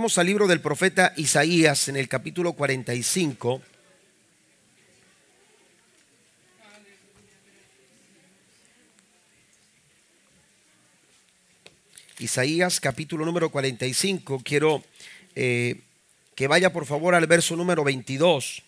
Vamos al libro del profeta Isaías en el capítulo 45. Isaías capítulo número 45. Quiero eh, que vaya por favor al verso número 22.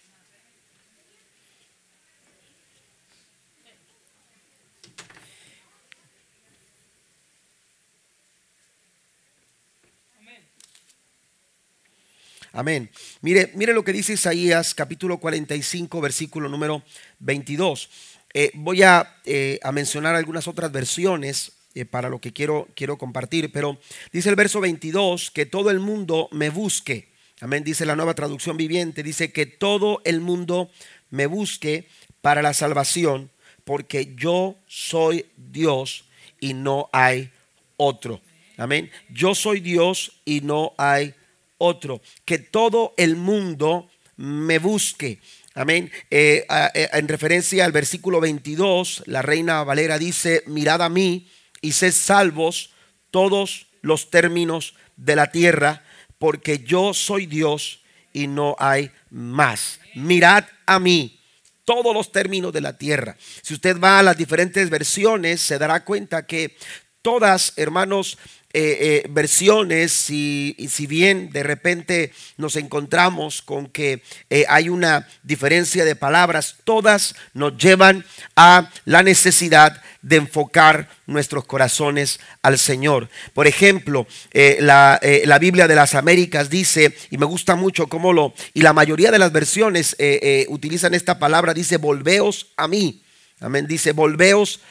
Amén. Mire, mire lo que dice Isaías capítulo 45, versículo número 22. Eh, voy a, eh, a, mencionar algunas otras versiones eh, para lo que quiero, quiero compartir, pero dice el verso 22 que todo el mundo me busque. Amén, dice la nueva traducción viviente, dice que todo el mundo me busque para la salvación, porque yo soy Dios y no hay otro. Amén. Yo soy Dios y no hay otro, que todo el mundo me busque. Amén. Eh, eh, en referencia al versículo 22, la reina Valera dice, mirad a mí y sed salvos todos los términos de la tierra, porque yo soy Dios y no hay más. Mirad a mí todos los términos de la tierra. Si usted va a las diferentes versiones, se dará cuenta que todas, hermanos, eh, eh, versiones y, si bien de repente nos encontramos con que eh, hay una diferencia de palabras, todas nos llevan a la necesidad de enfocar nuestros corazones al Señor. Por ejemplo, la, Biblia de las Américas dice, y me gusta mucho cómo lo, y la mayoría de las versiones utilizan esta palabra, dice, volveos a mí. Amén, dice, volveos a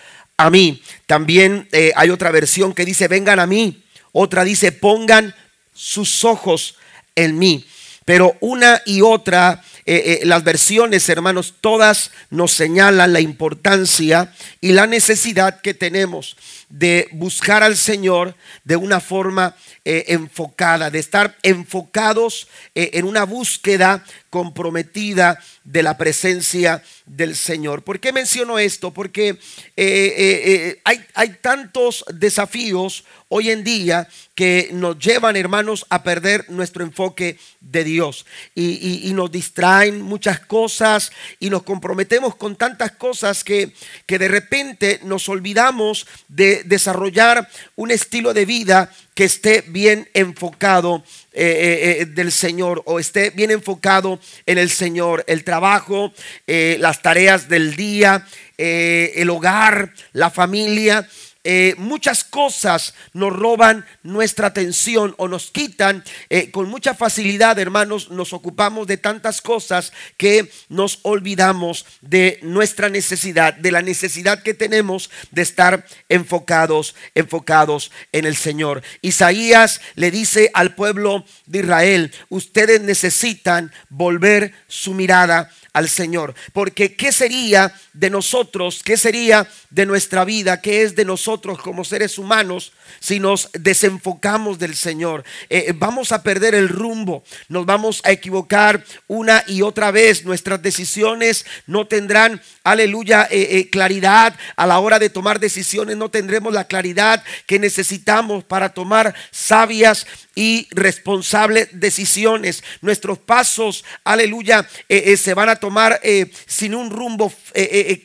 mí. También eh, hay otra versión que dice, vengan a mí. Otra dice, pongan sus ojos en mí. Pero una y otra, eh, eh, las versiones, hermanos, todas nos señalan la importancia y la necesidad que tenemos de buscar al Señor de una forma enfocada, de estar enfocados en una búsqueda comprometida de la presencia del Señor. ¿Por qué menciono esto? Porque eh, eh, eh, hay, hay tantos desafíos hoy en día que nos llevan, hermanos, a perder nuestro enfoque de Dios. Y, nos distraen muchas cosas y nos comprometemos con tantas cosas que, que de repente nos olvidamos de desarrollar un estilo de vida que esté bien enfocado del Señor o esté bien enfocado en el Señor. El trabajo, las tareas del día, el hogar, la familia eh, muchas cosas nos roban nuestra atención o nos quitan eh, con mucha facilidad, hermanos, nos ocupamos de tantas cosas que nos olvidamos de nuestra necesidad, de la necesidad que tenemos de estar enfocados, enfocados en el Señor. Isaías le dice al pueblo de Israel, ustedes necesitan volver su mirada al Señor. Porque ¿qué sería de nosotros? ¿Qué sería de nuestra vida? ¿Qué es de nosotros como seres humanos si nos desenfocamos del Señor? Eh, eh, vamos a perder el rumbo, nos vamos a equivocar una y otra vez. Nuestras decisiones no tendrán, aleluya, eh, claridad a la hora de tomar decisiones. No tendremos la claridad que necesitamos para tomar sabias y responsables decisiones. Nuestros pasos, aleluya, se van a tomar sin un rumbo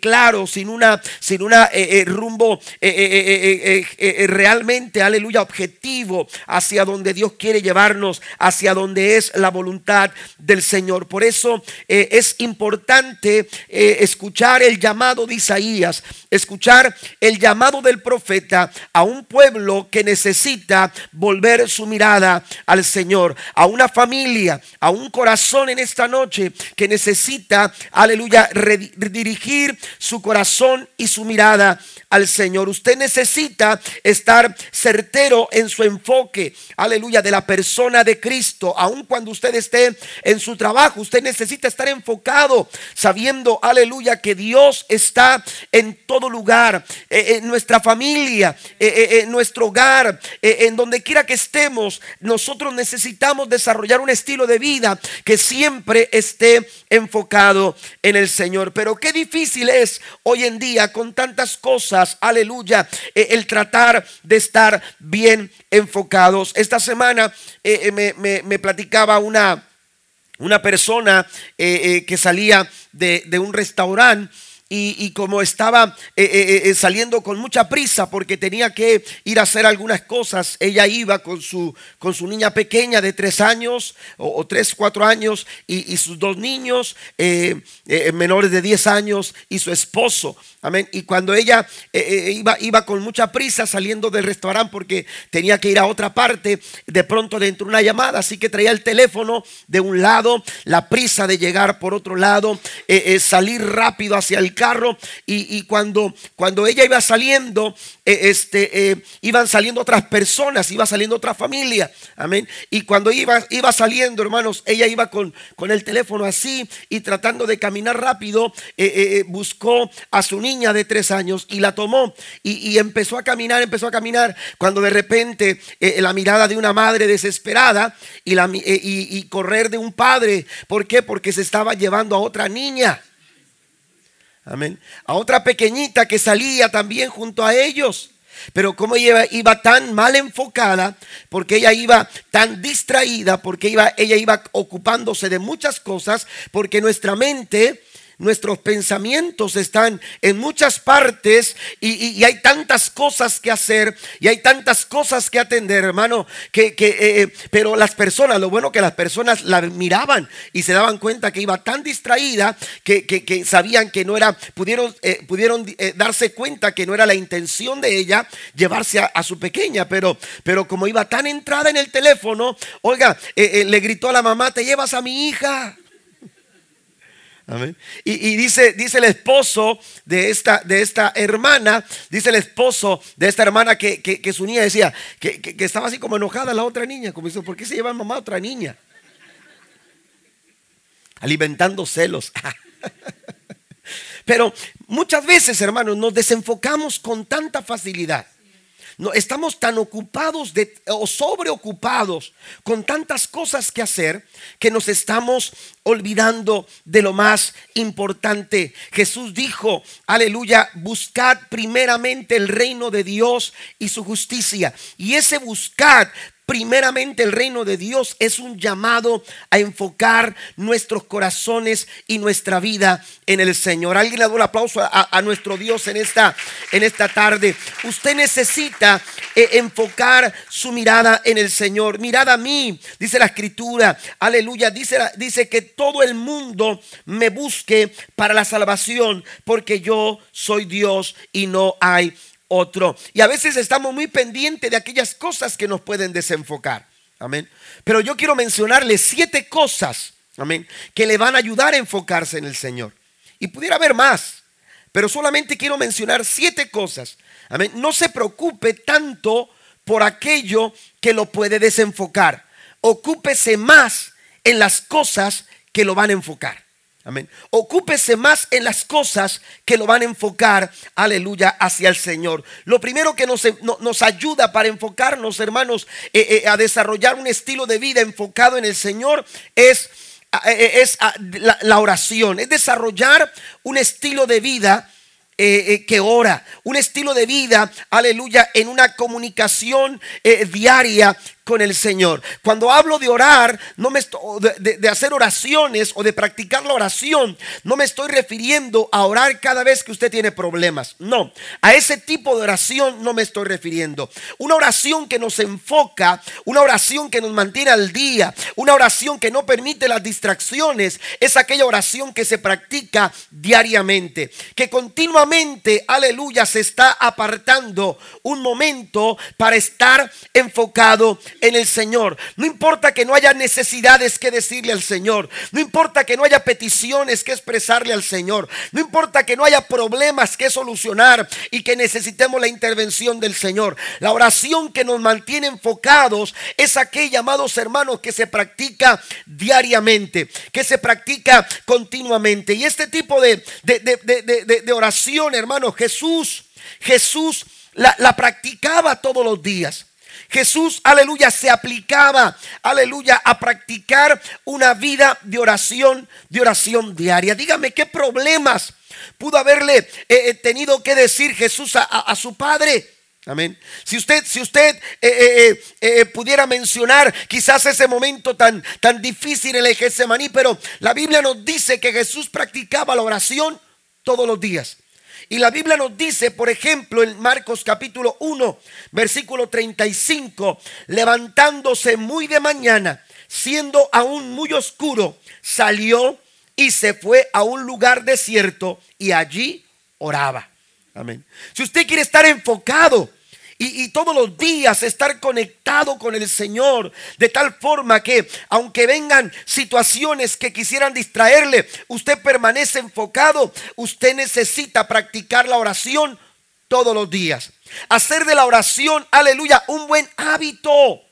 claro, sin una, sin una rumbo realmente, aleluya, objetivo hacia donde Dios quiere llevarnos, hacia donde es la voluntad del Señor. Por eso es importante escuchar el llamado de Isaías, escuchar el llamado del profeta a un pueblo que necesita volver su mirada al Señor, a una familia, a un corazón en esta noche que necesita, aleluya, redirigir su corazón y su mirada al Señor. Usted necesita estar certero en su enfoque, aleluya, de la persona de Cristo. Aun cuando usted esté en su trabajo, usted necesita estar enfocado, sabiendo, aleluya, que Dios está en todo lugar, eh, en nuestra familia, eh, en nuestro hogar, en donde quiera que estemos. Nosotros necesitamos desarrollar un estilo de vida que siempre esté enfocado en el Señor. Pero qué difícil es hoy en día con tantas cosas, aleluya, el tratar de estar bien enfocados. Esta semana me, me platicaba una una persona eh, eh, que salía de un restaurante y, como estaba eh, eh, eh, saliendo con mucha prisa porque tenía que ir a hacer algunas cosas, ella iba con su, con su niña pequeña de tres años o, tres, cuatro años y, sus dos niños menores de diez años y su esposo. Amén. Y cuando ella iba, iba con mucha prisa saliendo del restaurante porque tenía que ir a otra parte, de pronto le entró una llamada, así que traía el teléfono de un lado, la prisa de llegar por otro lado, salir rápido hacia el carro y, cuando, cuando ella iba saliendo, eh, este, eh, iban saliendo otras personas, iba saliendo otra familia. Amén. Y cuando iba, iba saliendo, hermanos, ella iba con, con el teléfono así y tratando de caminar rápido, eh, buscó a su niña de tres años y la tomó y, empezó a caminar, empezó a caminar, cuando de repente la mirada de una madre desesperada y, la, y correr de un padre. ¿Por qué? Porque se estaba llevando a otra niña. Amén. A otra pequeñita que salía también junto a ellos. Pero como ella iba tan mal enfocada, porque ella iba tan distraída, porque iba, ella iba ocupándose de muchas cosas, porque nuestra mente Nuestros pensamientos están en muchas partes y, hay tantas cosas que hacer y hay tantas cosas que atender, hermano, que, eh, eh, pero las personas, lo bueno que las personas la miraban y se daban cuenta que iba tan distraída que, sabían que no era, pudieron, eh, pudieron darse cuenta que no era la intención de ella llevarse a, su pequeña, pero, pero como iba tan entrada en el teléfono, oiga, le gritó a la mamá, te llevas a mi hija. Y, dice, dice el esposo de esta, de esta hermana, dice el esposo de esta hermana que, su niña decía que, estaba así como enojada la otra niña, como dice, ¿por qué se lleva mamá a otra niña? Alimentando celos. Pero muchas veces, hermanos, nos desenfocamos con tanta facilidad. No, estamos tan ocupados o sobreocupados con tantas cosas que hacer que nos estamos olvidando de lo más importante. Jesús dijo, aleluya, buscad primeramente el reino de Dios y su justicia. Y ese buscad primeramente el reino de Dios es un llamado a enfocar nuestros corazones y nuestra vida en el Señor. Alguien le da un aplauso a, nuestro Dios en esta, en esta tarde. Usted necesita eh, enfocar su mirada en el Señor. Mirada a mí, dice la escritura. Aleluya. Dice, dice que todo el mundo me busque para la salvación porque yo soy Dios y no hay otro. Y a veces estamos muy pendientes de aquellas cosas que nos pueden desenfocar. Amén. Pero yo quiero mencionarle siete cosas, amén, que le van a ayudar a enfocarse en el Señor. Y pudiera haber más, pero solamente quiero mencionar siete cosas. Amén. No se preocupe tanto por aquello que lo puede desenfocar. Ocúpese más en las cosas que lo van a enfocar. Amén. Ocúpese más en las cosas que lo van a enfocar, aleluya, hacia el Señor. Lo primero que nos, ayuda para enfocarnos, hermanos, eh, eh, a desarrollar un estilo de vida enfocado en el Señor es, eh, la, oración, es desarrollar un estilo de vida que ora, un estilo de vida, aleluya, en una comunicación diaria con el Señor. Cuando hablo de orar, no me de, de, hacer oraciones o de practicar la oración, no me estoy refiriendo a orar cada vez que usted tiene problemas. No, a ese tipo de oración no me estoy refiriendo. Una oración que nos enfoca, una oración que nos mantiene al día, una oración que no permite las distracciones, es aquella oración que se practica diariamente, que continuamente, aleluya, se está apartando un momento para estar enfocado en el Señor. No importa que no haya necesidades que decirle al Señor. No importa que no haya peticiones que expresarle al Señor. No importa que no haya problemas que solucionar y que necesitemos la intervención del Señor. La oración que nos mantiene enfocados es aquella, amados hermanos, que se practica diariamente, que se practica continuamente. Y este tipo de, de, oración, hermanos, Jesús, Jesús la, la practicaba todos los días. Jesús, aleluya, se aplicaba, aleluya, a practicar una vida de oración, de oración diaria. Dígame, ¿qué problemas pudo haberle eh, eh, tenido que decir Jesús a, su Padre? Amén. Si usted, si usted eh, pudiera mencionar quizás ese momento tan, tan difícil en el Getsemaní, pero la Biblia nos dice que Jesús practicaba la oración todos los días. Y la Biblia nos dice, por ejemplo, en Marcos capítulo 1, versículo 35, levantándose muy de mañana, siendo aún muy oscuro, salió y se fue a un lugar desierto y allí oraba. Amén. Si usted quiere estar enfocado y, todos los días estar conectado con el Señor, de tal forma que aunque vengan situaciones que quisieran distraerle, usted permanece enfocado, usted necesita practicar la oración todos los días. Hacer de la oración, aleluya, un buen hábito.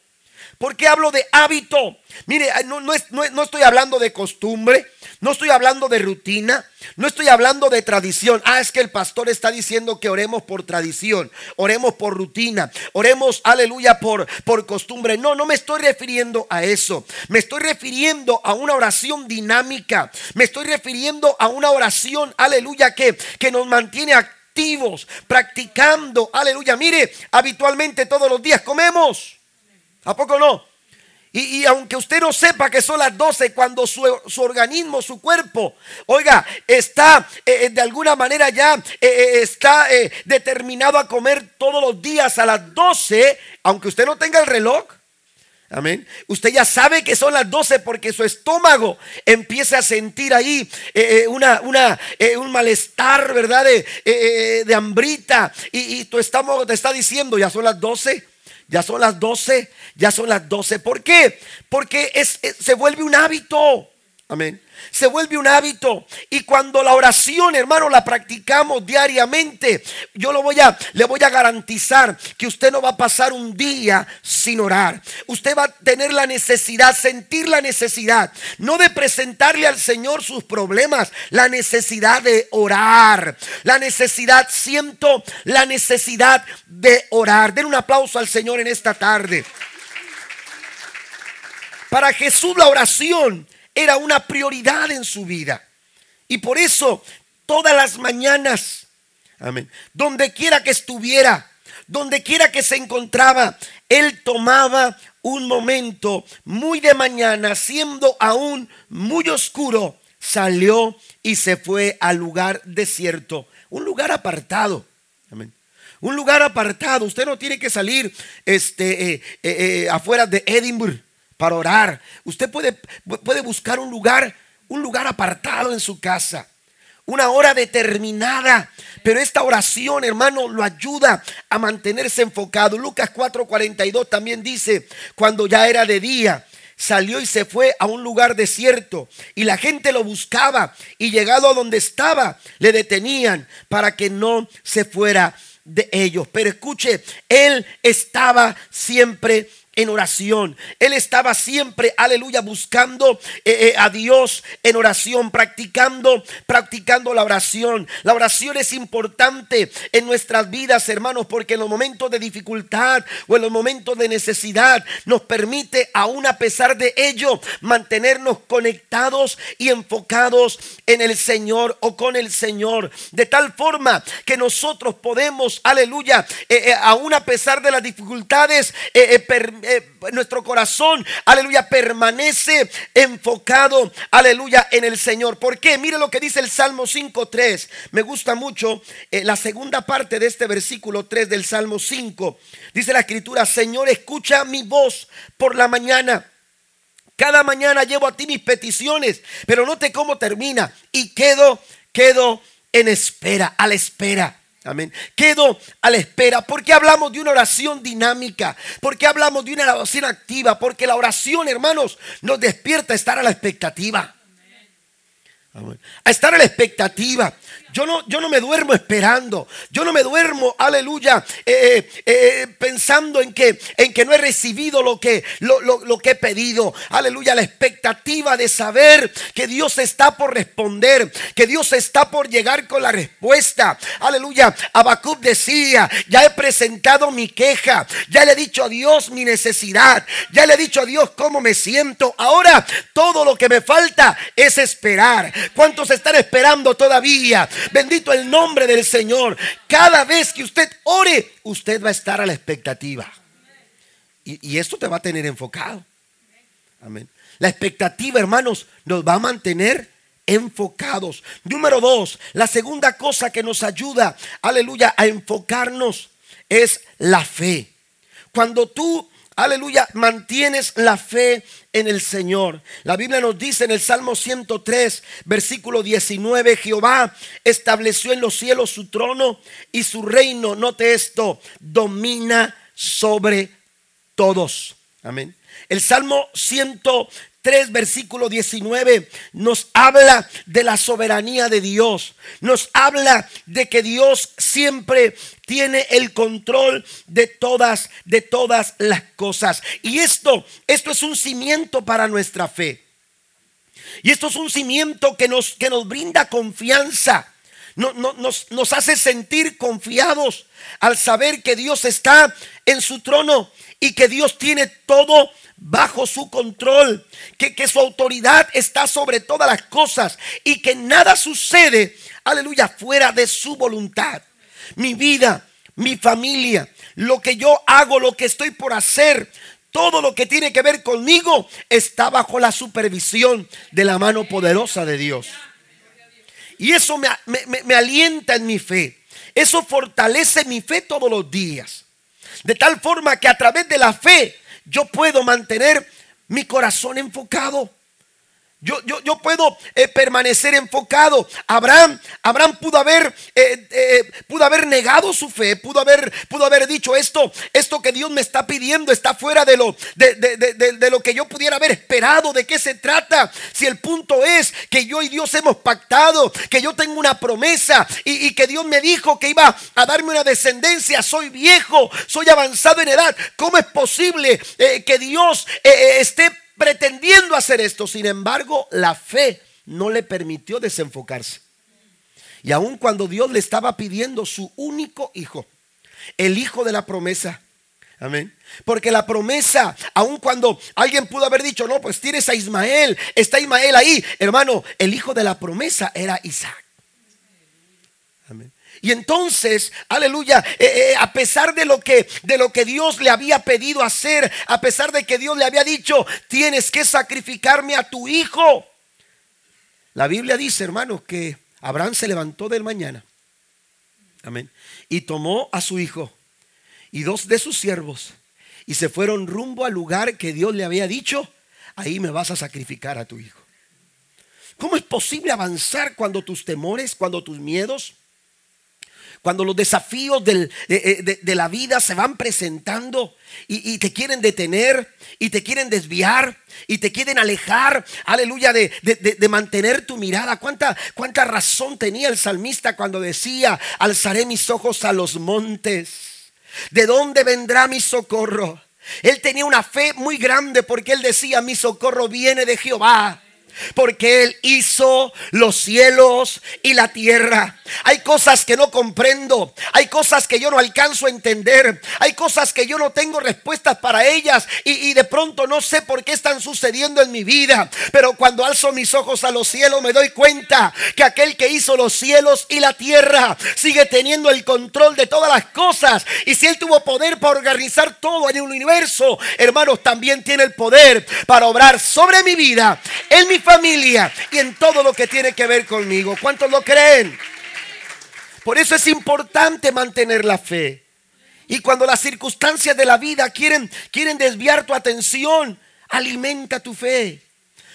¿Por qué hablo de hábito? Mire, no, no, no, estoy hablando de costumbre, no estoy hablando de rutina, no estoy hablando de tradición. Ah, es que el pastor está diciendo que oremos por tradición, oremos por rutina, oremos, aleluya, por, por costumbre. No, no me estoy refiriendo a eso. Me estoy refiriendo a una oración dinámica. Me estoy refiriendo a una oración, aleluya, que, que nos mantiene activos, practicando, aleluya. Mire, habitualmente todos los días comemos. ¿A poco no? Y, aunque usted no sepa que son las 12, cuando su, organismo, su cuerpo, oiga, está eh, eh, de alguna manera ya eh, está determinado a comer todos los días a las 12, aunque usted no tenga el reloj. Amén. Usted ya sabe que son las 12 porque su estómago empieza a sentir ahí una, una, un malestar, ¿verdad? De, de hambrita. Y, y tu estómago te está diciendo, ya son las 12. Ya son las 12, ya son las 12. ¿Por qué? Porque es, se vuelve un hábito. Amén. Se vuelve un hábito. Y cuando la oración, hermano, la practicamos diariamente, yo lo voy a, le voy a garantizar que usted no va a pasar un día sin orar. Usted va a tener la necesidad, sentir la necesidad, no de presentarle al Señor sus problemas, la necesidad de orar. La necesidad, siento la necesidad de orar. Den un aplauso al Señor en esta tarde. Para Jesús la oración era una prioridad en su vida. Y por eso, todas las mañanas, amén, donde quiera que estuviera, donde quiera que se encontraba, él tomaba un momento muy de mañana, siendo aún muy oscuro, salió y se fue al lugar desierto, un lugar apartado. Amén. Un lugar apartado. Usted no tiene que salir este, eh, eh, eh, afuera de Edinburgh para orar. Usted puede, puede buscar un lugar, un lugar apartado en su casa. Una hora determinada. Pero esta oración, hermano, lo ayuda a mantenerse enfocado. Lucas 4:42 también dice, cuando ya era de día, salió y se fue a un lugar desierto y la gente lo buscaba y llegado a donde estaba, le detenían para que no se fuera de ellos. Pero escuche, él estaba siempre en oración. Él estaba siempre, aleluya, buscando eh, eh, a Dios en oración, practicando, practicando la oración. La oración es importante en nuestras vidas, hermanos, porque en los momentos de dificultad o en los momentos de necesidad nos permite, aún a pesar de ello, mantenernos conectados y enfocados en el Señor o con el Señor. De tal forma que nosotros podemos, aleluya, eh, aún a pesar de las dificultades, eh, nuestro corazón, aleluya, permanece enfocado, aleluya, en el Señor. ¿Por qué? Mire lo que dice el Salmo 5.3. Me gusta mucho eh, la segunda parte de este versículo 3 del Salmo 5. Dice la escritura, Señor, escucha mi voz por la mañana. Cada mañana llevo a ti mis peticiones, pero note cómo termina. Y quedo, quedo en espera, a la espera. Amén. Quedo a la espera. porque hablamos de una oración dinámica? porque hablamos de una oración activa? Porque la oración, hermanos, nos despierta a estar a la expectativa. A estar a la expectativa. Yo no, yo no me duermo esperando. Yo no me duermo, aleluya, eh, eh, eh, pensando en que, en que no he recibido lo que, lo, lo, que he pedido. Aleluya, la expectativa de saber que Dios está por responder, que Dios está por llegar con la respuesta. Aleluya, Abacub decía, ya he presentado mi queja, ya le he dicho a Dios mi necesidad, ya le he dicho a Dios cómo me siento. Ahora todo lo que me falta es esperar. ¿Cuántos están esperando todavía? Bendito el nombre del Señor. Cada vez que usted ore, usted va a estar a la expectativa. Y, esto te va a tener enfocado. Amén. La expectativa, hermanos, nos va a mantener enfocados. Número dos, la segunda cosa que nos ayuda, aleluya, a enfocarnos es la fe. Cuando tú aleluya, mantienes la fe en el Señor. La Biblia nos dice en el Salmo 103, versículo 19, Jehová estableció en los cielos su trono y su reino, note esto, domina sobre todos. Amén. El Salmo 103, versículo 19 nos habla de la soberanía de Dios. Nos habla de que Dios siempre tiene el control de todas de todas las cosas. Y esto esto es un cimiento para nuestra fe. Y esto es un cimiento que nos, que nos brinda confianza. nos, nos, hace sentir confiados al saber que Dios está en su trono y que Dios tiene todo bajo su control, que, que su autoridad está sobre todas las cosas y que nada sucede, aleluya, fuera de su voluntad. Mi vida, mi familia, lo que yo hago, lo que estoy por hacer, todo lo que tiene que ver conmigo está bajo la supervisión de la mano poderosa de Dios. Y eso me, me, alienta en mi fe. Eso fortalece mi fe todos los días. De tal forma que a través de la fe yo puedo mantener mi corazón enfocado. Yo, yo, puedo eh, permanecer enfocado. Abraham, Abraham pudo haber, eh, eh, pudo haber negado su fe, pudo haber, pudo haber dicho esto, esto que Dios me está pidiendo está fuera de lo, de, de, lo que yo pudiera haber esperado. ¿De qué se trata? Si el punto es que yo y Dios hemos pactado, que yo tengo una promesa y, y que Dios me dijo que iba a darme una descendencia. Soy viejo, soy avanzado en edad. ¿Cómo es posible que Dios esté pretendiendo hacer esto. Sin embargo, la fe no le permitió desenfocarse. Y aun cuando Dios le estaba pidiendo su único hijo, el hijo de la promesa, Amén. Porque la promesa, aun cuando alguien pudo haber dicho, no, pues tienes a Ismael, está Ismael ahí, hermano, el hijo de la promesa era Isaac. Y entonces, aleluya, eh, eh, a pesar de lo, que, de lo que Dios le había pedido hacer, a pesar de que Dios le había dicho, tienes que sacrificarme a tu hijo. La Biblia dice, hermanos, que Abraham se levantó del mañana. Amén. Y tomó a su hijo y dos de sus siervos y se fueron rumbo al lugar que Dios le había dicho, ahí me vas a sacrificar a tu hijo. ¿Cómo es posible avanzar cuando tus temores, cuando tus miedos, cuando los desafíos de, la vida se van presentando y, te quieren detener y te quieren desviar y te quieren alejar, aleluya, de, mantener tu mirada. ¿Cuánta, ¿Cuánta razón tenía el salmista cuando decía, alzaré mis ojos a los montes? ¿De dónde vendrá mi socorro? Él tenía una fe muy grande porque él decía, mi socorro viene de Jehová porque Él hizo los cielos y la tierra. Hay cosas que no comprendo, hay cosas que yo no alcanzo a entender, hay cosas que yo no tengo respuestas para ellas y, de pronto no sé por qué están sucediendo en mi vida. Pero cuando alzo mis ojos a los cielos me doy cuenta que aquel que hizo los cielos y la tierra sigue teniendo el control de todas las cosas. Y si Él tuvo poder para organizar todo en el universo, hermanos, también tiene el poder para obrar sobre mi vida, en mi familia y en todo lo que tiene que ver conmigo. ¿Cuántos lo creen? Por eso es importante mantener la fe. Y cuando las circunstancias de la vida quieren, quieren desviar tu atención, alimenta tu fe.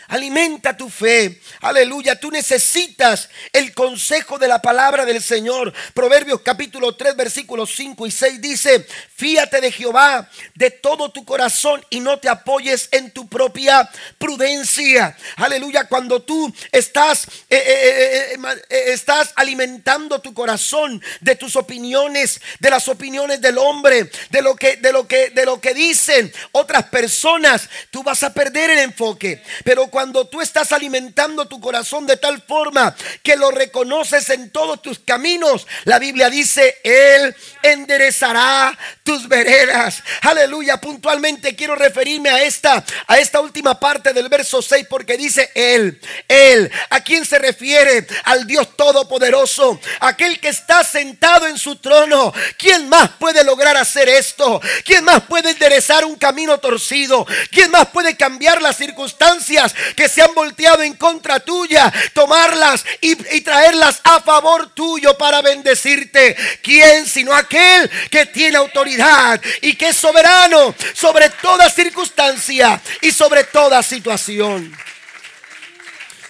Alimenta tu fe. Aleluya. Tú necesitas el consejo de la palabra del Señor. Proverbios capítulo 3 versículos 5 y 6 dice, fíate de Jehová de todo tu corazón y no te apoyes en tu propia prudencia. Aleluya. Cuando tú estás, eh, eh, eh, estás alimentando tu corazón de tus opiniones, de las opiniones del hombre, de lo que, de lo que, de lo que dicen otras personas, tú vas a perder el enfoque. Pero cuando tú estás alimentando tu corazón de tal forma que lo reconoces en todos tus caminos, la Biblia dice, Él enderezará tus veredas. Aleluya, puntualmente quiero referirme a esta, a esta última parte del verso 6 porque dice Él, Él. ¿A quién se refiere? Al Dios Todopoderoso, aquel que está sentado en su trono. ¿Quién más puede lograr hacer esto? ¿Quién más puede enderezar un camino torcido? ¿Quién más puede cambiar las circunstancias que se han volteado en contra tuya, tomarlas y, traerlas a favor tuyo para bendecirte. ¿Quién sino aquel que tiene autoridad y que es soberano sobre toda circunstancia y sobre toda situación?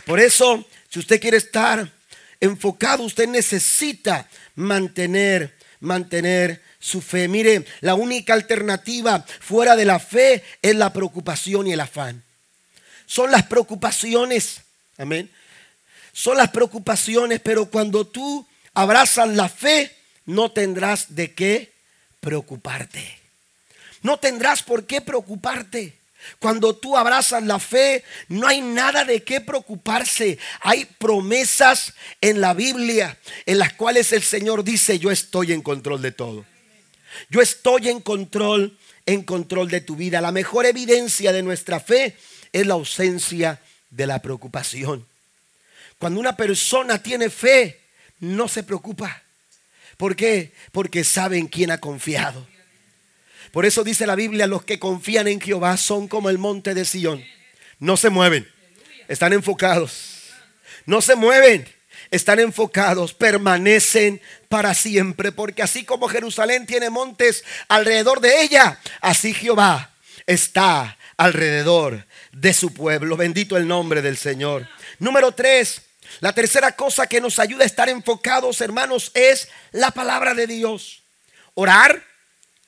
Por eso, si usted quiere estar enfocado, usted necesita mantener, mantener su fe. Mire, la única alternativa fuera de la fe es la preocupación y el afán son las preocupaciones. Amén. Son las preocupaciones, pero cuando tú abrazas la fe, no tendrás de qué preocuparte. No tendrás por qué preocuparte. Cuando tú abrazas la fe, no hay nada de qué preocuparse. Hay promesas en la Biblia en las cuales el Señor dice, yo estoy en control de todo. Yo estoy en control, en control de tu vida. La mejor evidencia de nuestra fe es la ausencia de la preocupación. Cuando una persona tiene fe, no se preocupa. ¿Por qué? Porque saben quién ha confiado. Por eso dice la Biblia, los que confían en Jehová son como el monte de Sión. No se mueven, están enfocados. No se mueven, están enfocados, permanecen para siempre. Porque así como Jerusalén tiene montes alrededor de ella, así Jehová está alrededor de su pueblo. Bendito el nombre del Señor. Número tres, la tercera cosa que nos ayuda a estar enfocados, hermanos, es la palabra de Dios. Orar,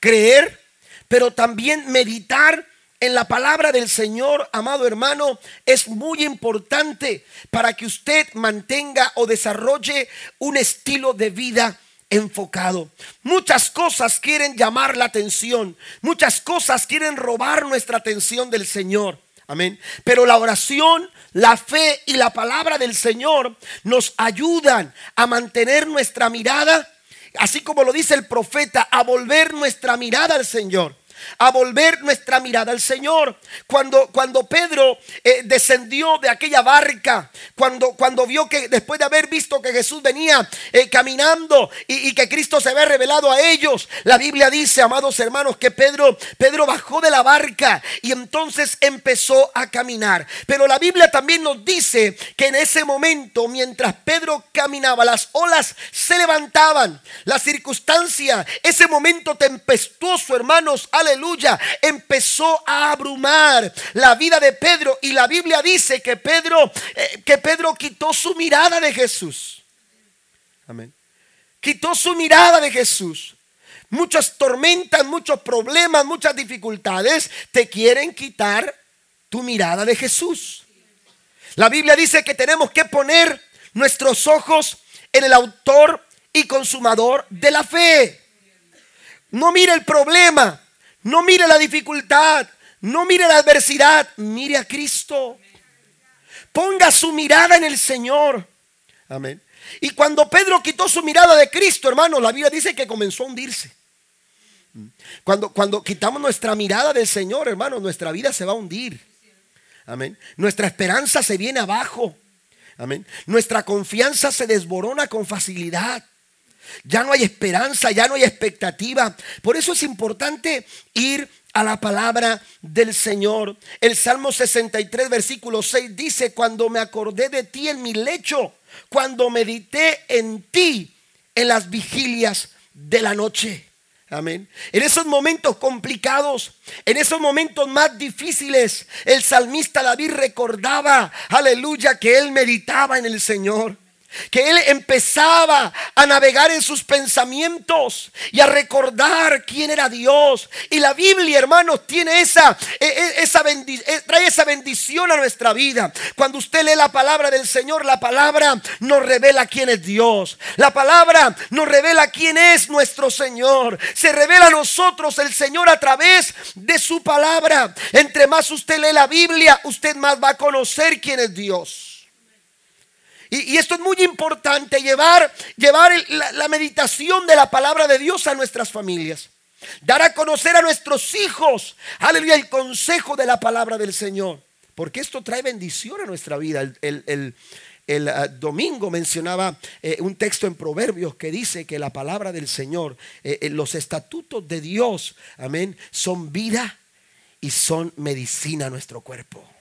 creer, pero también meditar en la palabra del Señor, amado hermano, es muy importante para que usted mantenga o desarrolle un estilo de vida enfocado. Muchas cosas quieren llamar la atención, muchas cosas quieren robar nuestra atención del Señor. Amén. Pero la oración, la fe y la palabra del Señor nos ayudan a mantener nuestra mirada, así como lo dice el profeta, a volver nuestra mirada al Señor a volver nuestra mirada al Señor. Cuando, cuando Pedro eh, descendió de aquella barca, cuando, cuando vio que después de haber visto que Jesús venía eh, caminando y, que Cristo se había revelado a ellos, la Biblia dice, amados hermanos, que Pedro, Pedro bajó de la barca y entonces empezó a caminar. Pero la Biblia también nos dice que en ese momento, mientras Pedro caminaba, las olas se levantaban, la circunstancia, ese momento tempestuoso, hermanos, aleluya, empezó a abrumar la vida de Pedro y la Biblia dice que Pedro, eh, que Pedro quitó su mirada de Jesús. Amén. Quitó su mirada de Jesús. Muchas tormentas, muchos problemas, muchas dificultades te quieren quitar tu mirada de Jesús. La Biblia dice que tenemos que poner nuestros ojos en el autor y consumador de la fe. No mire el problema, no mire la dificultad, no mire la adversidad, mire a Cristo. Ponga su mirada en el Señor. Amén. Y cuando Pedro quitó su mirada de Cristo, hermano, la Biblia dice que comenzó a hundirse. Cuando, cuando quitamos nuestra mirada del Señor, hermano, nuestra vida se va a hundir. Amén. Nuestra esperanza se viene abajo. Amén. Nuestra confianza se desborona con facilidad. Ya no hay esperanza, ya no hay expectativa. Por eso es importante ir a la palabra del Señor. El Salmo 63, versículo 6 dice, cuando me acordé de ti en mi lecho, cuando medité en ti en las vigilias de la noche. Amén. En esos momentos complicados, en esos momentos más difíciles, el salmista David recordaba, aleluya, que él meditaba en el Señor que él empezaba a navegar en sus pensamientos y a recordar quién era Dios. Y la Biblia, hermanos, tiene esa, e, e, esa e, trae esa bendición a nuestra vida. Cuando usted lee la palabra del Señor, la palabra nos revela quién es Dios. La palabra nos revela quién es nuestro Señor. Se revela a nosotros el Señor a través de su palabra. Entre más usted lee la Biblia, usted más va a conocer quién es Dios. Y, esto es muy importante, llevar, llevar la, meditación de la palabra de Dios a nuestras familias. Dar a conocer a nuestros hijos, aleluya, el consejo de la palabra del Señor. Porque esto trae bendición a nuestra vida. El, ah, domingo mencionaba eh, un texto en Proverbios que dice que la palabra del Señor, eh, eh, los estatutos de Dios, amén, son vida y son medicina a nuestro cuerpo.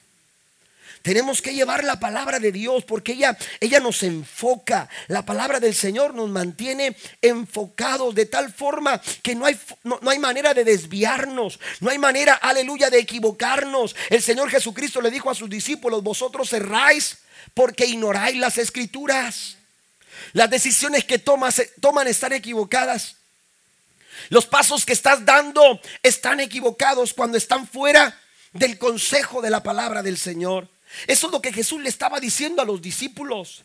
Tenemos que llevar la palabra de Dios porque ella, ella nos enfoca. La palabra del Señor nos mantiene enfocados de tal forma que no hay, no, hay manera de desviarnos. No hay manera, aleluya, de equivocarnos. El Señor Jesucristo le dijo a sus discípulos, vosotros cerráis porque ignoráis las escrituras. Las decisiones que tomas, toman están equivocadas. Los pasos que estás dando están equivocados cuando están fuera del consejo de la palabra del Señor. Eso es lo que Jesús le estaba diciendo a los discípulos.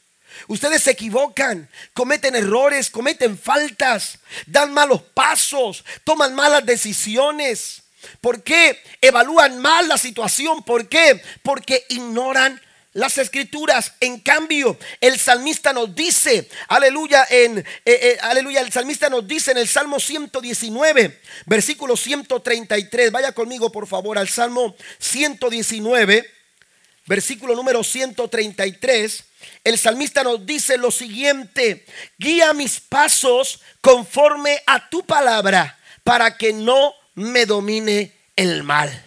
Ustedes se equivocan, cometen errores, cometen faltas, dan malos pasos, toman malas decisiones. ¿Por qué? Evalúan mal la situación. ¿Por qué? Porque ignoran las escrituras. En cambio, el salmista nos dice, aleluya, en, eh, eh, aleluya, el salmista nos dice en el Salmo 119, versículo 133. Vaya conmigo, por favor, al Salmo 119 versículo número 133, el salmista nos dice lo siguiente, guía mis pasos conforme a tu palabra para que no me domine el mal.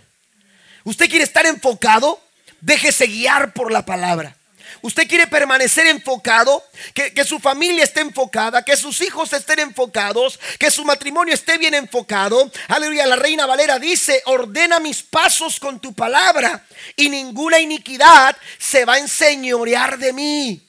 ¿Usted quiere estar enfocado? Déjese guiar por la palabra usted quiere permanecer enfocado, que, que, su familia esté enfocada, que sus hijos estén enfocados, que su matrimonio esté bien enfocado. Aleluya, la reina Valera dice, ordena mis pasos con tu palabra y ninguna iniquidad se va a enseñorear de mí.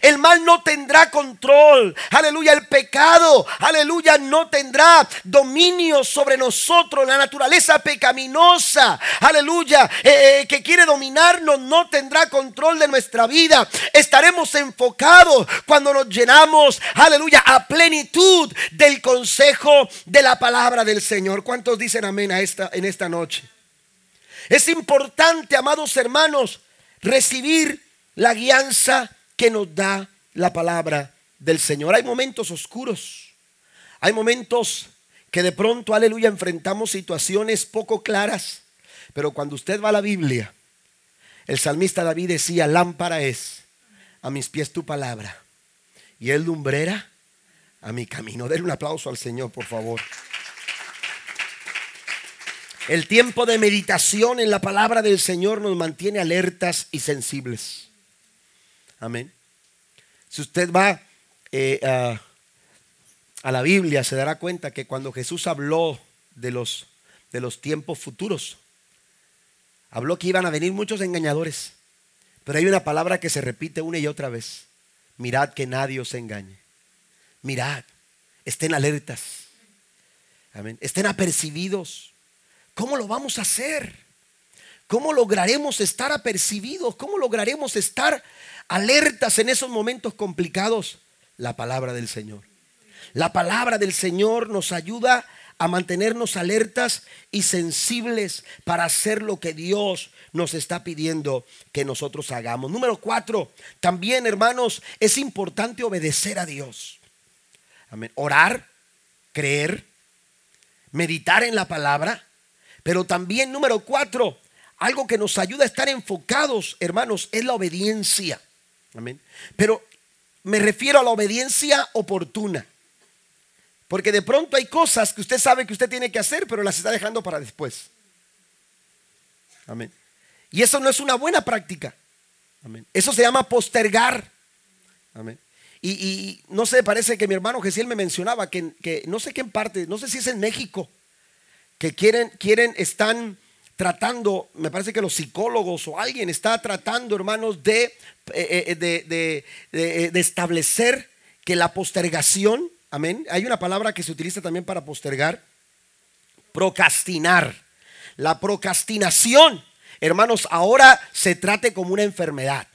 El mal no tendrá control. Aleluya. El pecado, aleluya, no tendrá dominio sobre nosotros. La naturaleza pecaminosa, aleluya, eh, eh, que quiere dominarnos, no tendrá control de nuestra vida. Estaremos enfocados cuando nos llenamos, aleluya, a plenitud del consejo de la palabra del Señor. ¿Cuántos dicen amén a esta, en esta noche? Es importante, amados hermanos, recibir la guianza que nos da la palabra del Señor. Hay momentos oscuros, hay momentos que de pronto, aleluya, enfrentamos situaciones poco claras, pero cuando usted va a la Biblia, el salmista David decía, lámpara es a mis pies tu palabra y el lumbrera a mi camino. Denle un aplauso al Señor, por favor. El tiempo de meditación en la palabra del Señor nos mantiene alertas y sensibles. Amén. Si usted va eh, a, la Biblia, se dará cuenta que cuando Jesús habló de los, de los tiempos futuros, habló que iban a venir muchos engañadores. Pero hay una palabra que se repite una y otra vez. Mirad que nadie os engañe. Mirad, estén alertas. Amén. Estén apercibidos. ¿Cómo lo vamos a hacer? ¿Cómo lograremos estar apercibidos? ¿Cómo lograremos estar alertas en esos momentos complicados? La palabra del Señor. La palabra del Señor nos ayuda a mantenernos alertas y sensibles para hacer lo que Dios nos está pidiendo que nosotros hagamos. Número cuatro, también hermanos, es importante obedecer a Dios. Amén. Orar, creer, meditar en la palabra, pero también número cuatro, algo que nos ayuda a estar enfocados, hermanos, es la obediencia. Amén. Pero me refiero a la obediencia oportuna. Porque de pronto hay cosas que usted sabe que usted tiene que hacer, pero las está dejando para después. Amén. Y eso no es una buena práctica. Amén. Eso se llama postergar. Amén. Y, no sé, parece que mi hermano Gesiel me mencionaba que, que, no sé qué en parte, no sé si es en México, que quieren, quieren, están tratando, me parece que los psicólogos o alguien está tratando, hermanos, de, eh, eh, de, de, de establecer que la postergación, amén, hay una palabra que se utiliza también para postergar, procrastinar. La procrastinación, hermanos, ahora se trate como una enfermedad.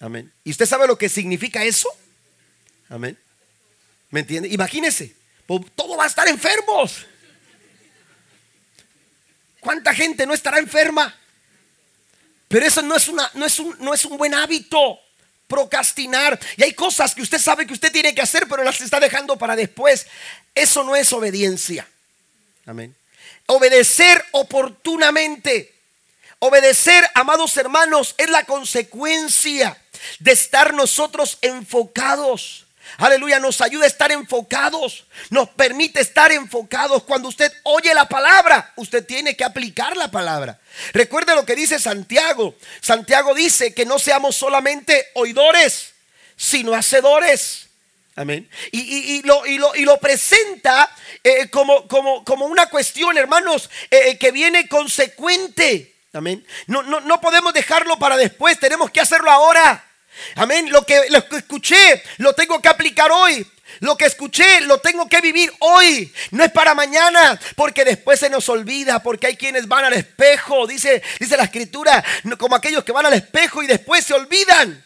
Amén. ¿Y usted sabe lo que significa eso? Amén. ¿Me entiende? Imagínese, todo va a estar enfermos. ¿Cuánta gente no estará enferma? Pero eso no es, una, no es, un, no es un buen hábito. Procrastinar. Y hay cosas que usted sabe que usted tiene que hacer, pero las está dejando para después. Eso no es obediencia. Amén. Obedecer oportunamente. Obedecer, amados hermanos, es la consecuencia de estar nosotros enfocados. Aleluya, nos ayuda a estar enfocados, nos permite estar enfocados. Cuando usted oye la palabra, usted tiene que aplicar la palabra. Recuerde lo que dice Santiago. Santiago dice que no seamos solamente oidores, sino hacedores. Amén. Y, lo, lo, presenta eh, como, como, como, una cuestión, hermanos, eh, que viene consecuente. Amén. No, no, no podemos dejarlo para después, tenemos que hacerlo ahora. Amén. Lo que, lo que escuché lo tengo que aplicar hoy. Lo que escuché lo tengo que vivir hoy. No es para mañana, porque después se nos olvida, porque hay quienes van al espejo, dice, dice la escritura, como aquellos que van al espejo y después se olvidan.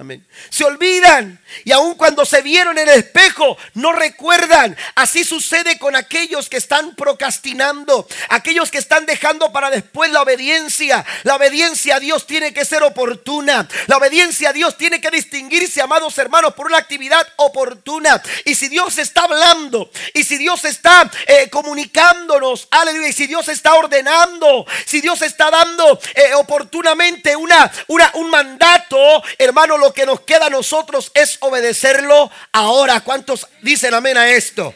Amén. Se olvidan y aun cuando se vieron en el espejo no recuerdan. Así sucede con aquellos que están procrastinando, aquellos que están dejando para después la obediencia. La obediencia a Dios tiene que ser oportuna. La obediencia a Dios tiene que distinguirse, amados hermanos, por una actividad oportuna. Y si Dios está hablando y si Dios está eh, comunicándonos, aleluya, y si Dios está ordenando, si Dios está dando eh, oportunamente una, una, un mandato, hermano, lo que nos queda a nosotros es obedecerlo ahora. ¿Cuántos dicen amén a esto?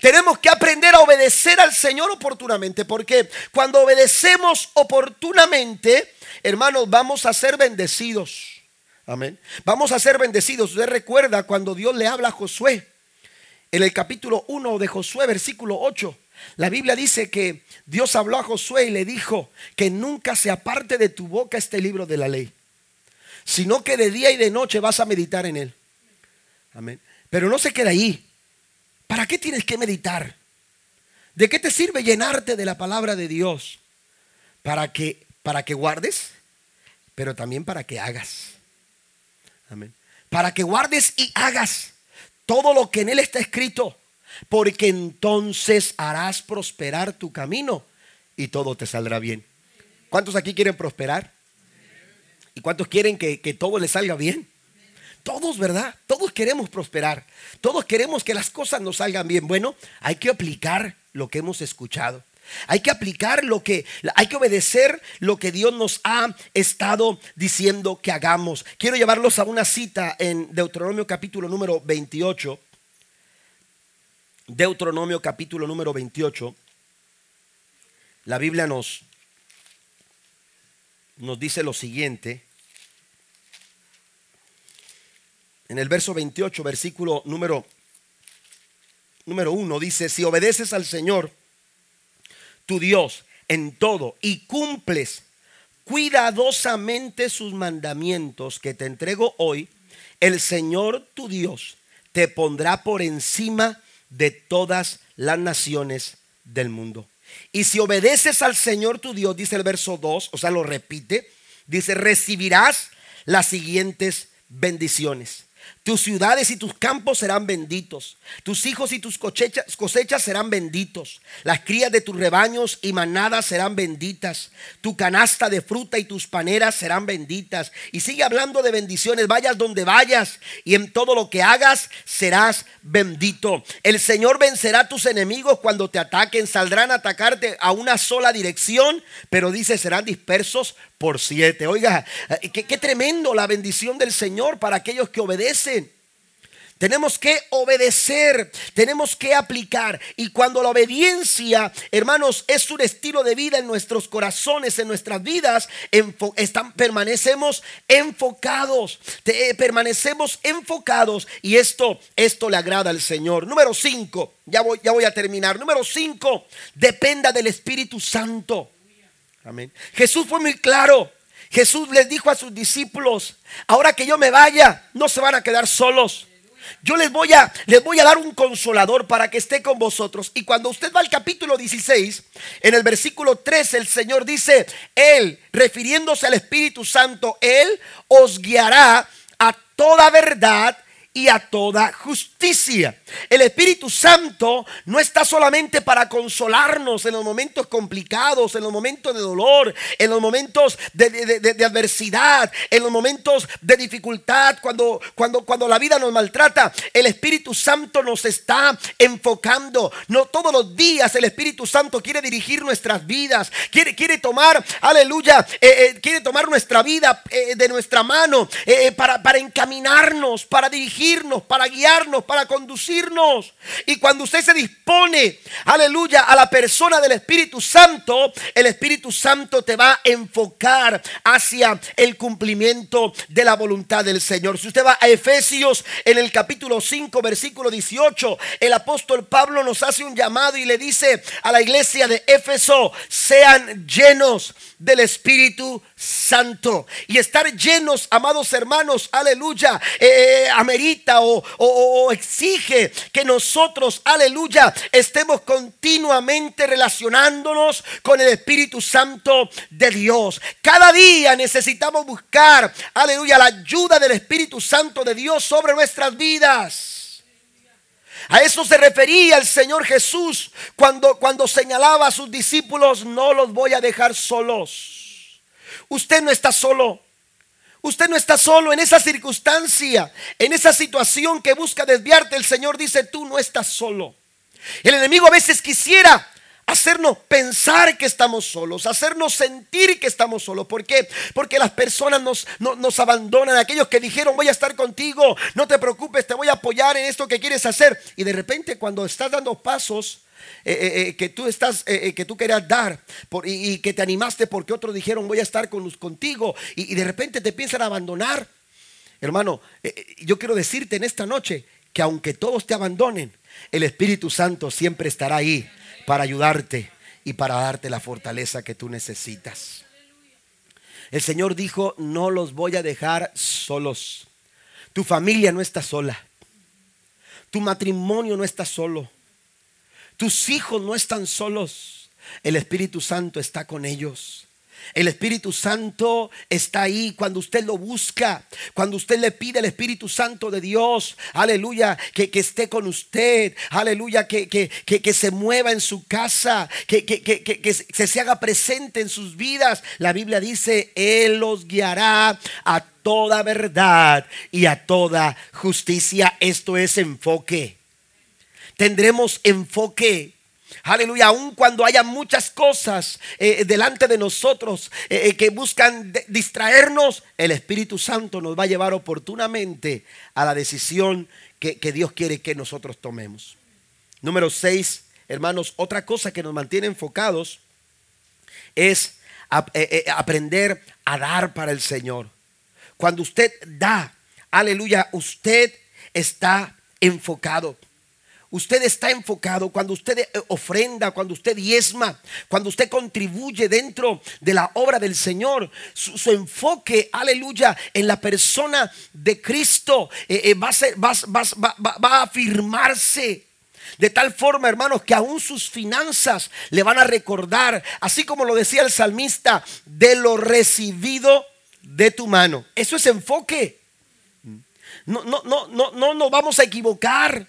Tenemos que aprender a obedecer al Señor oportunamente, porque cuando obedecemos oportunamente, hermanos, vamos a ser bendecidos. Amén. Vamos a ser bendecidos. Usted recuerda cuando Dios le habla a Josué, en el capítulo 1 de Josué, versículo 8. La Biblia dice que Dios habló a Josué y le dijo que nunca se aparte de tu boca este libro de la ley sino que de día y de noche vas a meditar en él. Amén. Pero no se queda ahí. ¿Para qué tienes que meditar? ¿De qué te sirve llenarte de la palabra de Dios? Para que para que guardes, pero también para que hagas. Amén. Para que guardes y hagas todo lo que en él está escrito, porque entonces harás prosperar tu camino y todo te saldrá bien. ¿Cuántos aquí quieren prosperar? ¿Y cuántos quieren que, todo les salga bien? Todos, ¿verdad? Todos queremos prosperar. Todos queremos que las cosas nos salgan bien. Bueno, hay que aplicar lo que hemos escuchado. Hay que aplicar lo que, hay que obedecer lo que Dios nos ha estado diciendo que hagamos. Quiero llevarlos a una cita en Deuteronomio capítulo número 28. Deuteronomio capítulo número 28. La Biblia nos, nos dice lo siguiente. En el verso 28, versículo número, número 1, dice, si obedeces al Señor, tu Dios, en todo y cumples cuidadosamente sus mandamientos que te entrego hoy, el Señor tu Dios te pondrá por encima de todas las naciones del mundo. Y si obedeces al Señor tu Dios, dice el verso 2, o sea, lo repite, dice, recibirás las siguientes bendiciones. Tus ciudades y tus campos serán benditos. Tus hijos y tus cosechas, serán benditos. Las crías de tus rebaños y manadas serán benditas. Tu canasta de fruta y tus paneras serán benditas. Y sigue hablando de bendiciones. Vayas donde vayas y en todo lo que hagas serás bendito. El Señor vencerá a tus enemigos cuando te ataquen. Saldrán a atacarte a una sola dirección, pero dice serán dispersos por siete. Oiga, eh, qué, tremendo la bendición del Señor para aquellos que obedecen. Tenemos que obedecer, tenemos que aplicar. Y cuando la obediencia, hermanos, es un estilo de vida en nuestros corazones, en nuestras vidas, están, permanecemos enfocados, permanecemos enfocados. Y esto, esto le agrada al Señor. Número 5, ya voy, ya voy a terminar. Número 5, dependa del Espíritu Santo. Amén. Jesús fue muy claro. Jesús les dijo a sus discípulos, ahora que yo me vaya, no se van a quedar solos. Yo les voy a les voy a dar un consolador para que esté con vosotros. Y cuando usted va al capítulo 16, en el versículo 13 el Señor dice, él refiriéndose al Espíritu Santo, él os guiará a toda verdad y a toda justicia. El Espíritu Santo no está solamente para consolarnos en los momentos complicados, en los momentos de dolor, en los momentos de, adversidad, en los momentos de dificultad, cuando, cuando, cuando la vida nos maltrata. El Espíritu Santo nos está enfocando. No todos los días el Espíritu Santo quiere dirigir nuestras vidas, quiere, quiere tomar, aleluya, eh, eh, quiere tomar nuestra vida eh, de nuestra mano para, para encaminarnos, para dirigir para guiarnos, para conducirnos. Y cuando usted se dispone, aleluya, a la persona del Espíritu Santo, el Espíritu Santo te va a enfocar hacia el cumplimiento de la voluntad del Señor. Si usted va a Efesios en el capítulo 5, versículo 18, el apóstol Pablo nos hace un llamado y le dice a la iglesia de Éfeso, sean llenos del Espíritu Santo. Y estar llenos, amados hermanos, aleluya, eh, amerita o, o exige que nosotros, aleluya, estemos continuamente relacionándonos con el Espíritu Santo de Dios. Cada día necesitamos buscar, aleluya, la ayuda del Espíritu Santo de Dios sobre nuestras vidas. A eso se refería el Señor Jesús cuando, cuando señalaba a sus discípulos, no los voy a dejar solos. Usted no está solo. Usted no está solo en esa circunstancia, en esa situación que busca desviarte. El Señor dice, tú no estás solo. El enemigo a veces quisiera hacernos pensar que estamos solos, hacernos sentir que estamos solos. ¿Por qué? Porque las personas nos, nos abandonan, aquellos que dijeron voy a estar contigo, no te preocupes, te voy a apoyar en esto que quieres hacer. Y de repente cuando estás dando pasos eh, eh, eh, que tú estás, que tú querías dar y, que te animaste porque otros dijeron voy a estar con, contigo y, y de repente te piensan abandonar. Hermano, yo quiero decirte en esta noche que aunque todos te abandonen, el Espíritu Santo siempre estará ahí para ayudarte y para darte la fortaleza que tú necesitas. El Señor dijo, no los voy a dejar solos. Tu familia no está sola. Tu matrimonio no está solo. Tus hijos no están solos. El Espíritu Santo está con ellos. El Espíritu Santo está ahí cuando usted lo busca, cuando usted le pide al Espíritu Santo de Dios, aleluya, que, esté con usted, aleluya, que, que, que, se mueva en su casa, que, que, se haga presente en sus vidas. La Biblia dice, Él los guiará a toda verdad y a toda justicia. Esto es enfoque. Tendremos enfoque Aleluya, aun cuando haya muchas cosas eh, delante de nosotros eh, eh, que buscan distraernos, el Espíritu Santo nos va a llevar oportunamente a la decisión que, Dios quiere que nosotros tomemos. Número 6, hermanos, otra cosa que nos mantiene enfocados es aprender a dar para el Señor. Cuando usted da, aleluya, usted está enfocado. Usted está enfocado cuando usted eh, ofrenda, cuando usted diezma, cuando usted contribuye dentro de la obra del Señor. Su, enfoque, aleluya, en la persona de Cristo eh, eh, va, a afirmarse. De tal forma, hermanos, que aún sus finanzas le van a recordar, así como lo decía el salmista, de lo recibido de tu mano. Eso es enfoque. No, no, no, no, no nos vamos a equivocar.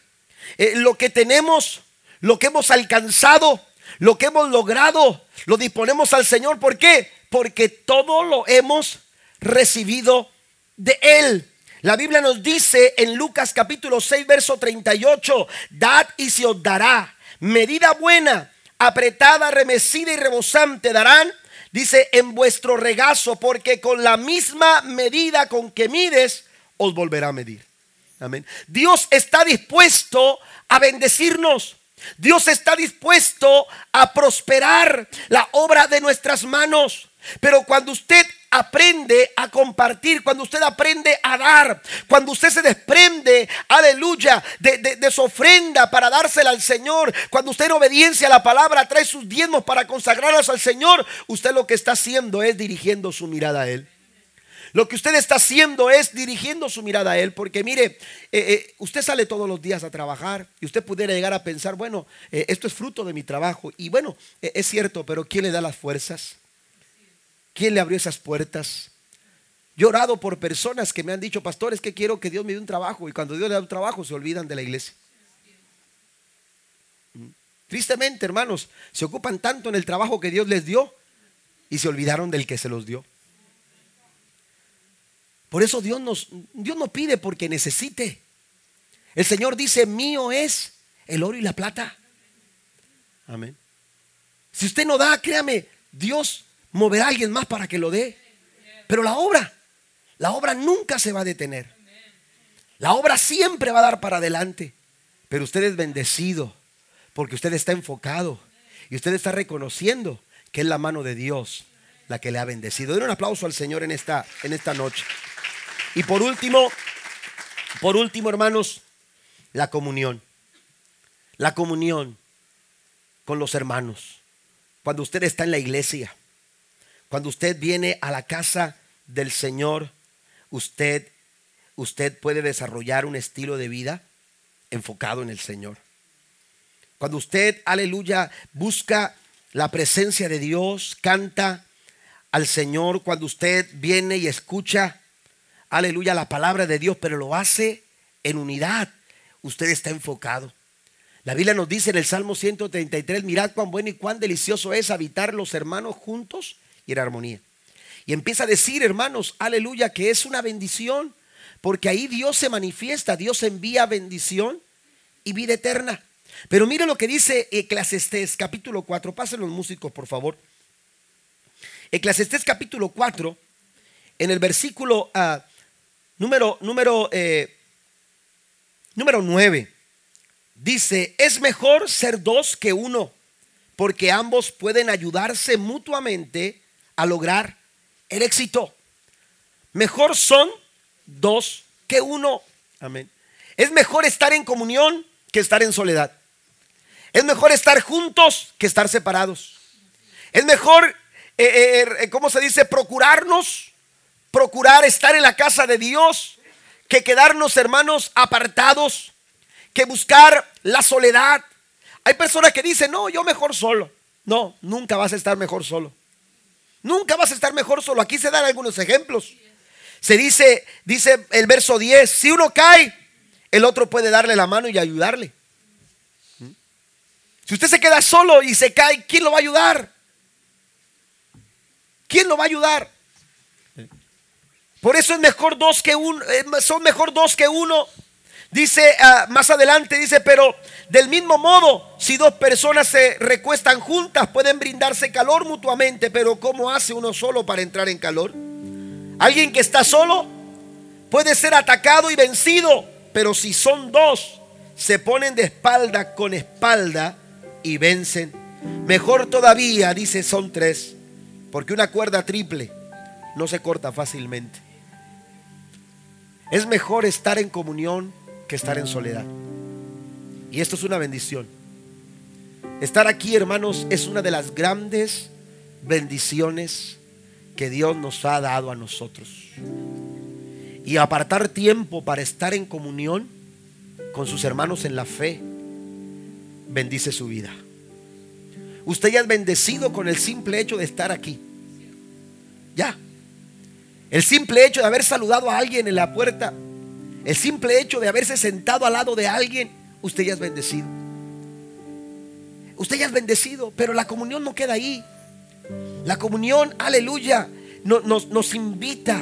Eh, lo que tenemos, lo que hemos alcanzado, lo que hemos logrado, lo disponemos al Señor. ¿Por qué? Porque todo lo hemos recibido de Él. La Biblia nos dice en Lucas capítulo 6, verso 38, dad y se os dará. Medida buena, apretada, remecida y rebosante darán, dice, en vuestro regazo, porque con la misma medida con que mides, os volverá a medir. Amén. Dios está dispuesto a bendecirnos. Dios está dispuesto a prosperar la obra de nuestras manos. Pero cuando usted aprende a compartir, cuando usted aprende a dar, cuando usted se desprende, aleluya, de, su ofrenda para dársela al Señor, cuando usted en obediencia a la palabra trae sus diezmos para consagrarlos al Señor, usted lo que está haciendo es dirigiendo su mirada a Él. Lo que usted está haciendo es dirigiendo su mirada a Él, porque mire, eh, eh, usted sale todos los días a trabajar y usted pudiera llegar a pensar, bueno, eh, esto es fruto de mi trabajo. Y bueno, es cierto, pero ¿quién le da las fuerzas? ¿Quién le abrió esas puertas? Yo orado por personas que me han dicho, pastores, que quiero que Dios me dé un trabajo. Y cuando Dios le da un trabajo, se olvidan de la iglesia. Mm. Tristemente, hermanos, se ocupan tanto en el trabajo que Dios les dio y se olvidaron del que se los dio. Por eso Dios, nos, Dios no pide porque necesite. El Señor dice, mío es el oro y la plata. Amén. Si usted no da, créame, Dios moverá a alguien más para que lo dé. Pero la obra, la obra nunca se va a detener. La obra siempre va a dar para adelante. Pero usted es bendecido porque usted está enfocado y usted está reconociendo que es la mano de Dios la que le ha bendecido. Den un aplauso al Señor en esta, en esta noche. Y por último, por último, hermanos, la comunión. La comunión con los hermanos. Cuando usted está en la iglesia, cuando usted viene a la casa del Señor, usted, usted puede desarrollar un estilo de vida enfocado en el Señor. Cuando usted, aleluya, busca la presencia de Dios, canta al Señor, cuando usted viene y escucha, aleluya, la palabra de Dios, pero lo hace en unidad, usted está enfocado. La Biblia nos dice en el Salmo 133, mirad cuán bueno y cuán delicioso es habitar los hermanos juntos y en armonía. Y empieza a decir, hermanos, aleluya, que es una bendición, porque ahí Dios se manifiesta, Dios envía bendición y vida eterna. Pero mire lo que dice Eclesiastés capítulo 4, pasen los músicos por favor. Eclesiastés capítulo 4, en el versículo uh, número, número, eh, número 9, dice, es mejor ser dos que uno, porque ambos pueden ayudarse mutuamente a lograr el éxito. Mejor son dos que uno. Amén. Es mejor estar en comunión que estar en soledad. Es mejor estar juntos que estar separados. Es mejor, eh, eh, er, ¿cómo se dice? Procurarnos, procurar estar en la casa de Dios, que quedarnos hermanos apartados, que buscar la soledad. Hay personas que dicen, no, yo mejor solo. No, nunca vas a estar mejor solo. Nunca vas a estar mejor solo. Aquí se dan algunos ejemplos. Se dice, dice el verso 10, si uno cae, el otro puede darle la mano y ayudarle. ¿Mm? Si usted se queda solo y se cae, ¿quién lo va a ayudar? ¿Quién lo va a ayudar? Por eso es mejor dos que uno, eh, son mejor dos que uno. Dice ah, más adelante, dice, pero del mismo modo, si dos personas se recuestan juntas, pueden brindarse calor mutuamente, pero ¿cómo hace uno solo para entrar en calor? Alguien que está solo puede ser atacado y vencido, pero si son dos, se ponen de espalda con espalda y vencen. Mejor todavía, dice, son tres, porque una cuerda triple no se corta fácilmente. Es mejor estar en comunión que estar en soledad. Y esto es una bendición. Estar aquí, hermanos, es una de las grandes bendiciones que Dios nos ha dado a nosotros. Y apartar tiempo para estar en comunión con sus hermanos en la fe bendice su vida. Usted ya es bendecido con el simple hecho de estar aquí. Ya. El simple hecho de haber saludado a alguien en la puerta el simple hecho de haberse sentado al lado de alguien, usted ya es bendecido. Usted ya es bendecido, pero la comunión no queda ahí. La comunión, aleluya, nos, nos invita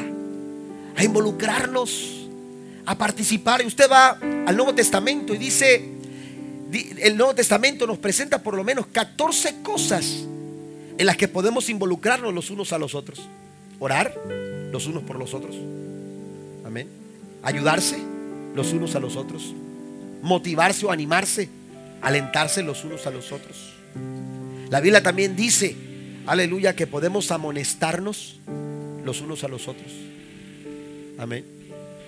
a involucrarnos, a participar. Y usted va al Nuevo Testamento y dice, el Nuevo Testamento nos presenta por lo menos 14 cosas en las que podemos involucrarnos los unos a los otros. Orar los unos por los otros. Amén ayudarse, los unos a los otros, motivarse o animarse, alentarse los unos a los otros. La Biblia también dice, aleluya, que podemos amonestarnos los unos a los otros. Amén.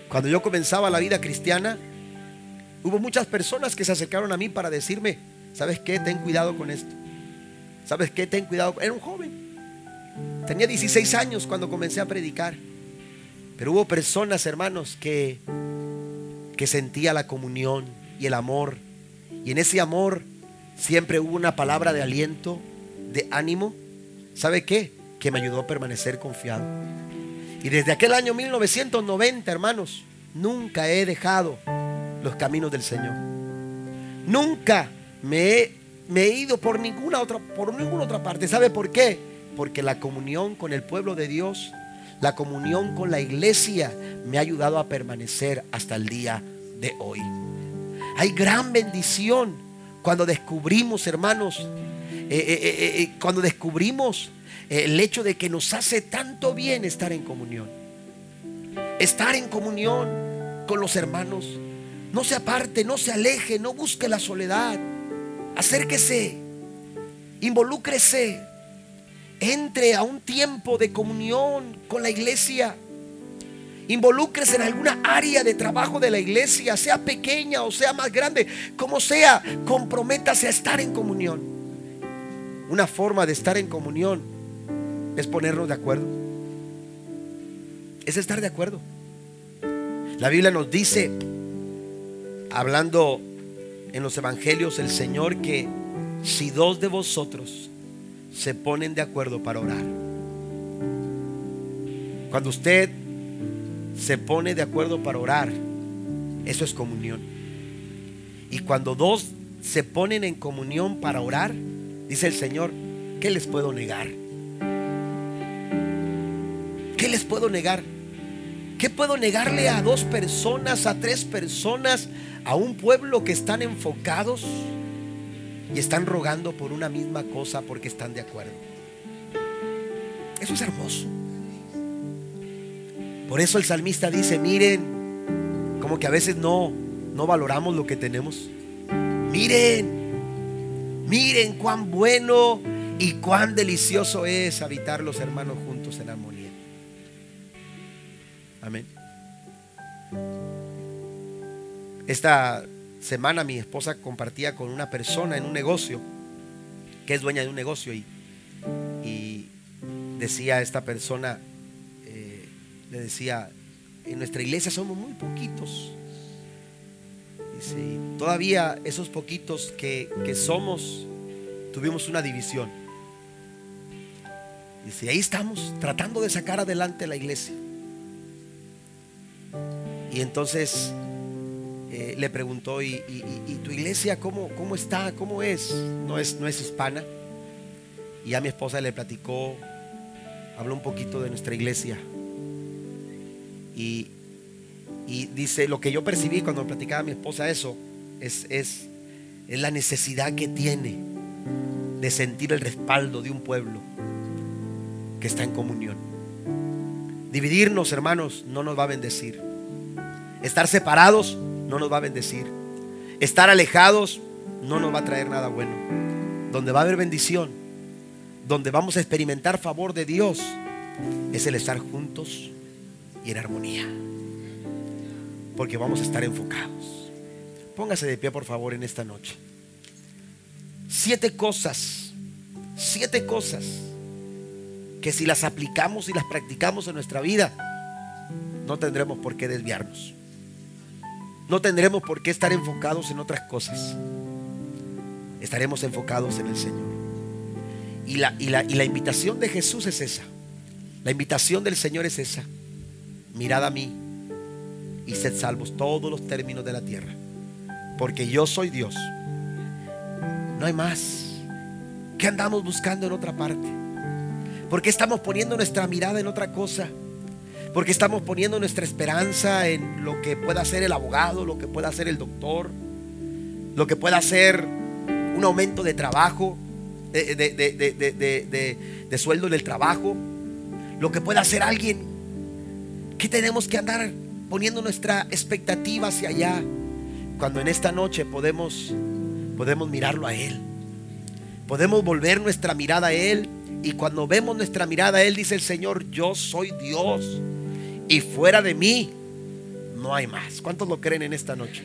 Cuando yo comenzaba la vida cristiana, hubo muchas personas que se acercaron a mí para decirme, ¿sabes qué? Ten cuidado con esto. ¿Sabes qué? Ten cuidado. Era un joven. Tenía 16 años cuando comencé a predicar. Pero hubo personas, hermanos, que, que sentía la comunión y el amor. Y en ese amor siempre hubo una palabra de aliento, de ánimo. ¿Sabe qué? Que me ayudó a permanecer confiado. Y desde aquel año 1990, hermanos, nunca he dejado los caminos del Señor. Nunca me he, ido por ninguna otra por ninguna otra parte. ¿Sabe por qué? Porque la comunión con el pueblo de Dios la comunión con la iglesia me ha ayudado a permanecer hasta el día de hoy. Hay gran bendición cuando descubrimos, hermanos, eh, eh, eh, cuando descubrimos el hecho de que nos hace tanto bien estar en comunión. Estar en comunión con los hermanos. No se aparte, no se aleje, no busque la soledad. Acérquese, involúcrese, entre a un tiempo de comunión con la iglesia. Involúcrese en alguna área de trabajo de la iglesia, sea pequeña o sea más grande, como sea, comprométase a estar en comunión. Una forma de estar en comunión es ponernos de acuerdo. Es estar de acuerdo. La Biblia nos dice, hablando en los evangelios, el Señor que si dos de vosotros se ponen de acuerdo para orar. Cuando usted se pone de acuerdo para orar, eso es comunión. Y cuando dos se ponen en comunión para orar, dice el Señor, ¿qué les puedo negar? ¿Qué les puedo negar? ¿Qué puedo negarle a dos personas, a tres personas, a un pueblo que están enfocados? y están rogando por una misma cosa porque están de acuerdo. Eso es hermoso. Por eso el salmista dice, miren, como que a veces no, no valoramos lo que tenemos. Miren, miren cuán bueno y cuán delicioso es habitar los hermanos juntos en armonía. Amén. Esta semana mi esposa compartía con una persona en un negocio, que es dueña de un negocio, y, y decía esta persona, eh, le decía, en nuestra iglesia somos muy poquitos. Dice, todavía esos poquitos que, que somos, tuvimos una división. Dice, ahí estamos tratando de sacar adelante la iglesia. Y entonces eh, le preguntó, ¿y, tu iglesia cómo, cómo, está? ¿Cómo es? No, es? no es hispana. Y a mi esposa le platicó, habló un poquito de nuestra iglesia. Y, dice, lo que yo percibí cuando platicaba a mi esposa eso, es, es, es la necesidad que tiene de sentir el respaldo de un pueblo que está en comunión. Dividirnos, hermanos, no nos va a bendecir. Estar separados no nos va a bendecir. Estar alejados no nos va a traer nada bueno. Donde va a haber bendición, donde vamos a experimentar favor de Dios, es el estar juntos y en armonía. Porque vamos a estar enfocados. Póngase de pie, por favor, en esta noche. Siete cosas, siete cosas que si las aplicamos y las practicamos en nuestra vida, no tendremos por qué desviarnos no tendremos por qué estar enfocados en otras cosas. Estaremos enfocados en el Señor. Y la, y la, y la invitación de Jesús es esa. La invitación del Señor es esa. Mirad a mí y sed salvos todos los términos de la tierra. Porque yo soy Dios. No hay más. ¿Qué andamos buscando en otra parte? porque estamos poniendo nuestra mirada en otra cosa? Porque estamos poniendo nuestra esperanza en lo que pueda hacer el abogado, lo que pueda hacer el doctor, lo que pueda hacer un aumento de trabajo, de, de, de, de sueldo en el trabajo, lo que pueda hacer alguien. ¿Qué tenemos que andar poniendo nuestra expectativa hacia allá? Cuando en esta noche podemos, podemos mirarlo a Él. Podemos volver nuestra mirada a Él. Y cuando vemos nuestra mirada a Él, dice el Señor, yo soy Dios y fuera de mí no hay más. ¿Cuántos lo creen en esta noche?